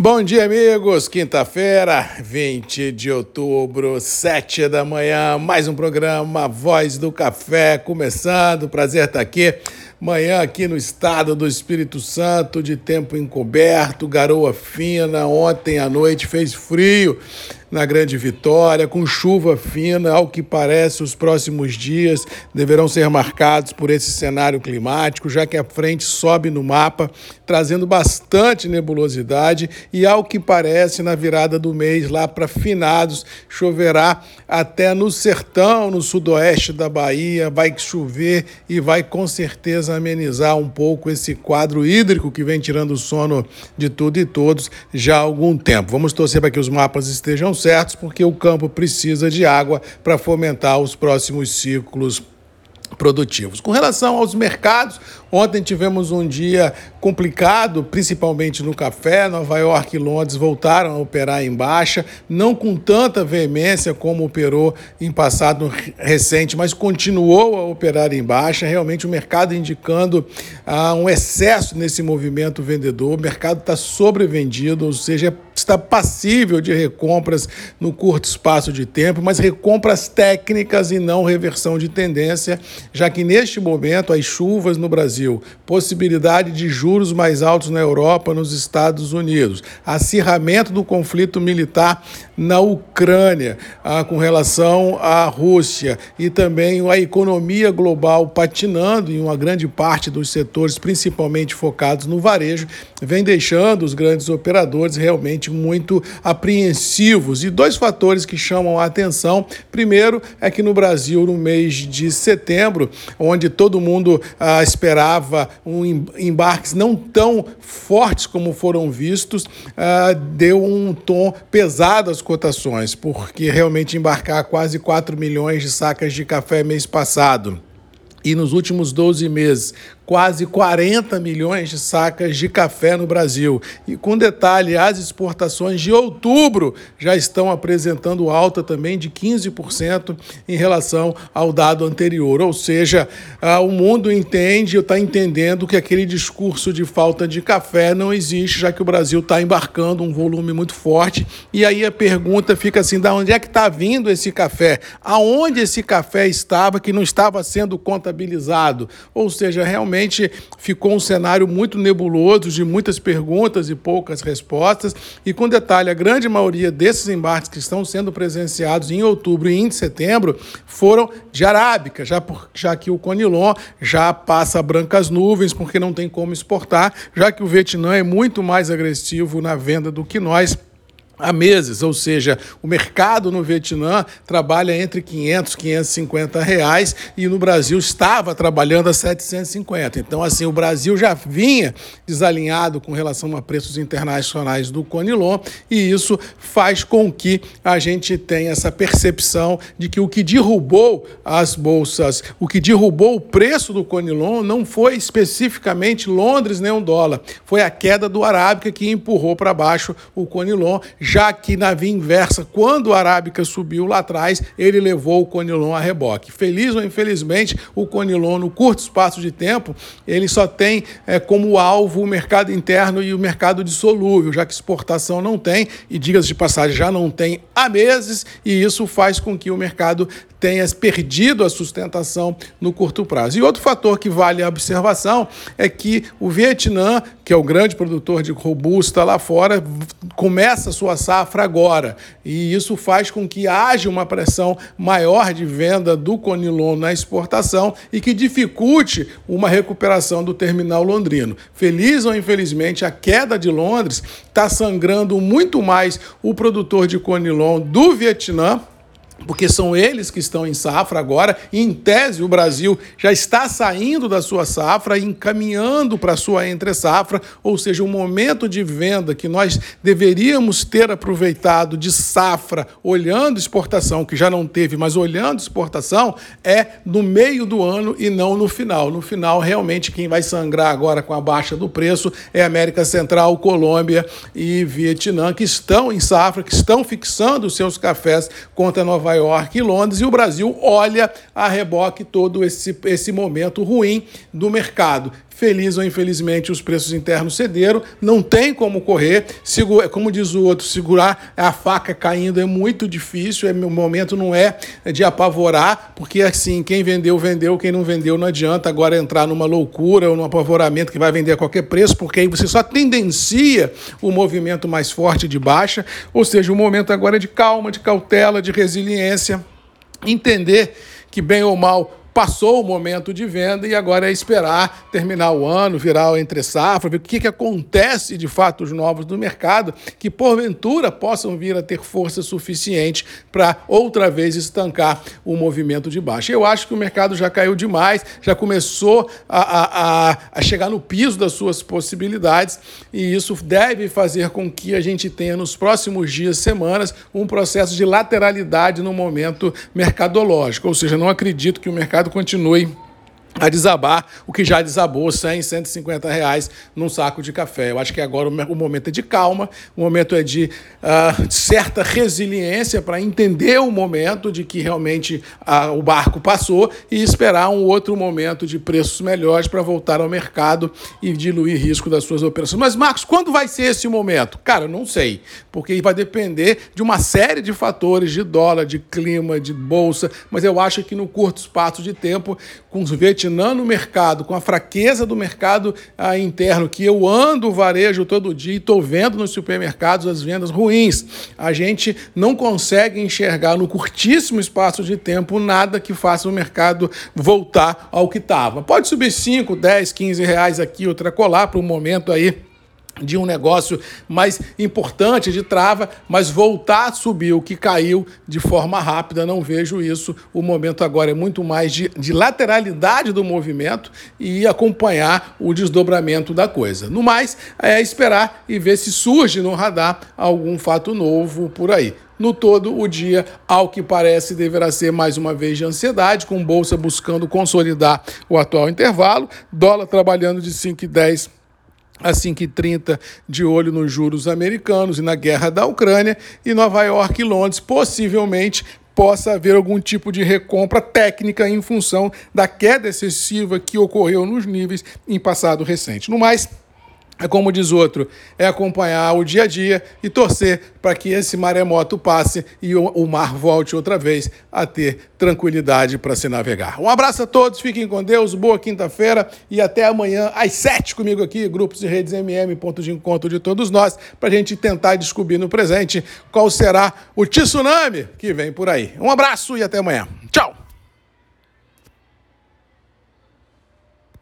Bom dia, amigos. Quinta-feira, 20 de outubro, 7 da manhã, mais um programa Voz do Café começando. Prazer estar aqui. Manhã aqui no estado do Espírito Santo, de tempo encoberto, garoa fina. Ontem à noite fez frio na Grande Vitória, com chuva fina. Ao que parece, os próximos dias deverão ser marcados por esse cenário climático, já que a frente sobe no mapa, trazendo bastante nebulosidade. E ao que parece, na virada do mês, lá para finados, choverá até no sertão, no sudoeste da Bahia. Vai chover e vai com certeza amenizar um pouco esse quadro hídrico que vem tirando o sono de tudo e todos já há algum tempo. Vamos torcer para que os mapas estejam certos, porque o campo precisa de água para fomentar os próximos ciclos produtivos. Com relação aos mercados, ontem tivemos um dia complicado, principalmente no café. Nova York e Londres voltaram a operar em baixa, não com tanta veemência como operou em passado recente, mas continuou a operar em baixa. Realmente o mercado indicando ah, um excesso nesse movimento vendedor. O mercado está sobrevendido, ou seja, está passível de recompras no curto espaço de tempo, mas recompras técnicas e não reversão de tendência, já que neste momento as chuvas no Brasil, possibilidade de juros mais altos na Europa, nos Estados Unidos, acirramento do conflito militar na Ucrânia ah, com relação à Rússia. E também a economia global patinando em uma grande parte dos setores, principalmente focados no varejo, vem deixando os grandes operadores realmente muito apreensivos. E dois fatores que chamam a atenção: primeiro é que no Brasil, no mês de setembro, onde todo mundo ah, esperava um embarques não tão fortes como foram vistos, ah, deu um tom pesado às cotações, porque realmente embarcar quase 4 milhões de sacas de café mês passado e nos últimos 12 meses, quase 40 milhões de sacas de café no Brasil. E com detalhe, as exportações de outubro já estão apresentando alta também de 15% em relação ao dado anterior. Ou seja, ah, o mundo entende, está entendendo que aquele discurso de falta de café não existe, já que o Brasil está embarcando um volume muito forte. E aí a pergunta fica assim: da onde é que está vindo esse café? Aonde esse café estava que não estava sendo contabilizado? Ou seja, realmente realmente ficou um cenário muito nebuloso, de muitas perguntas e poucas respostas. E com detalhe, a grande maioria desses embarques que estão sendo presenciados em outubro e em setembro foram de arábica, já, por, já que o Conilon já passa brancas nuvens, porque não tem como exportar, já que o Vietnã é muito mais agressivo na venda do que nós há meses, ou seja, o mercado no Vietnã trabalha entre 500 e 550 reais e no Brasil estava trabalhando a 750. Então, assim, o Brasil já vinha desalinhado com relação a preços internacionais do Conilon e isso faz com que a gente tenha essa percepção de que o que derrubou as bolsas, o que derrubou o preço do Conilon não foi especificamente Londres nem um dólar, foi a queda do Arábica que empurrou para baixo o Conilon já que na via inversa, quando o Arábica subiu lá atrás, ele levou o Conilon a reboque. Feliz ou infelizmente, o Conilon, no curto espaço de tempo, ele só tem é, como alvo o mercado interno e o mercado dissolúvel, já que exportação não tem, e diga-se de passagem, já não tem há meses, e isso faz com que o mercado tenha perdido a sustentação no curto prazo. E outro fator que vale a observação é que o Vietnã, que é o grande produtor de robusta lá fora, começa sua safra agora. E isso faz com que haja uma pressão maior de venda do Conilon na exportação e que dificulte uma recuperação do terminal londrino. Feliz ou infelizmente, a queda de Londres está sangrando muito mais o produtor de Conilon do Vietnã porque são eles que estão em safra agora, e em tese o Brasil já está saindo da sua safra e encaminhando para a sua entre-safra, ou seja, o momento de venda que nós deveríamos ter aproveitado de safra, olhando exportação, que já não teve, mas olhando exportação, é no meio do ano e não no final. No final, realmente, quem vai sangrar agora com a baixa do preço é América Central, Colômbia e Vietnã, que estão em safra, que estão fixando seus cafés contra Nova Nova York e Londres, e o Brasil olha a reboque todo esse, esse momento ruim do mercado feliz ou infelizmente os preços internos cederam, não tem como correr, como diz o outro, segurar a faca caindo é muito difícil, é, o momento não é de apavorar, porque assim, quem vendeu, vendeu, quem não vendeu não adianta agora entrar numa loucura ou num apavoramento que vai vender a qualquer preço, porque aí você só tendencia o movimento mais forte de baixa, ou seja, o momento agora é de calma, de cautela, de resiliência, entender que bem ou mal passou o momento de venda e agora é esperar terminar o ano, virar o entre safra, ver o que, que acontece de fato os novos do mercado, que porventura possam vir a ter força suficiente para outra vez estancar o movimento de baixa. Eu acho que o mercado já caiu demais, já começou a, a, a chegar no piso das suas possibilidades e isso deve fazer com que a gente tenha nos próximos dias, semanas, um processo de lateralidade no momento mercadológico. Ou seja, não acredito que o mercado continue a desabar o que já desabou 100, 150 reais num saco de café. Eu acho que agora o momento é de calma, o momento é de uh, certa resiliência para entender o momento de que realmente uh, o barco passou e esperar um outro momento de preços melhores para voltar ao mercado e diluir risco das suas operações. Mas, Marcos, quando vai ser esse momento? Cara, eu não sei, porque vai depender de uma série de fatores, de dólar, de clima, de bolsa, mas eu acho que no curto espaço de tempo, com os patinando o mercado, com a fraqueza do mercado ah, interno, que eu ando o varejo todo dia e estou vendo nos supermercados as vendas ruins. A gente não consegue enxergar no curtíssimo espaço de tempo nada que faça o mercado voltar ao que estava. Pode subir 5, 10, 15 reais aqui, outra colar para um momento aí de um negócio mais importante de trava, mas voltar a subir o que caiu de forma rápida, não vejo isso. O momento agora é muito mais de, de lateralidade do movimento e acompanhar o desdobramento da coisa. No mais, é esperar e ver se surge no radar algum fato novo por aí. No todo, o dia, ao que parece, deverá ser mais uma vez de ansiedade, com bolsa buscando consolidar o atual intervalo, dólar trabalhando de 5,10 a 5,30 de olho nos juros americanos e na guerra da Ucrânia, e Nova York e Londres possivelmente possa haver algum tipo de recompra técnica em função da queda excessiva que ocorreu nos níveis em passado recente. No mais, é como diz outro, é acompanhar o dia a dia e torcer para que esse maremoto passe e o mar volte outra vez a ter tranquilidade para se navegar. Um abraço a todos, fiquem com Deus, boa quinta-feira e até amanhã às sete comigo aqui, grupos e redes MM, ponto de encontro de todos nós, para a gente tentar descobrir no presente qual será o tsunami que vem por aí. Um abraço e até amanhã. Tchau!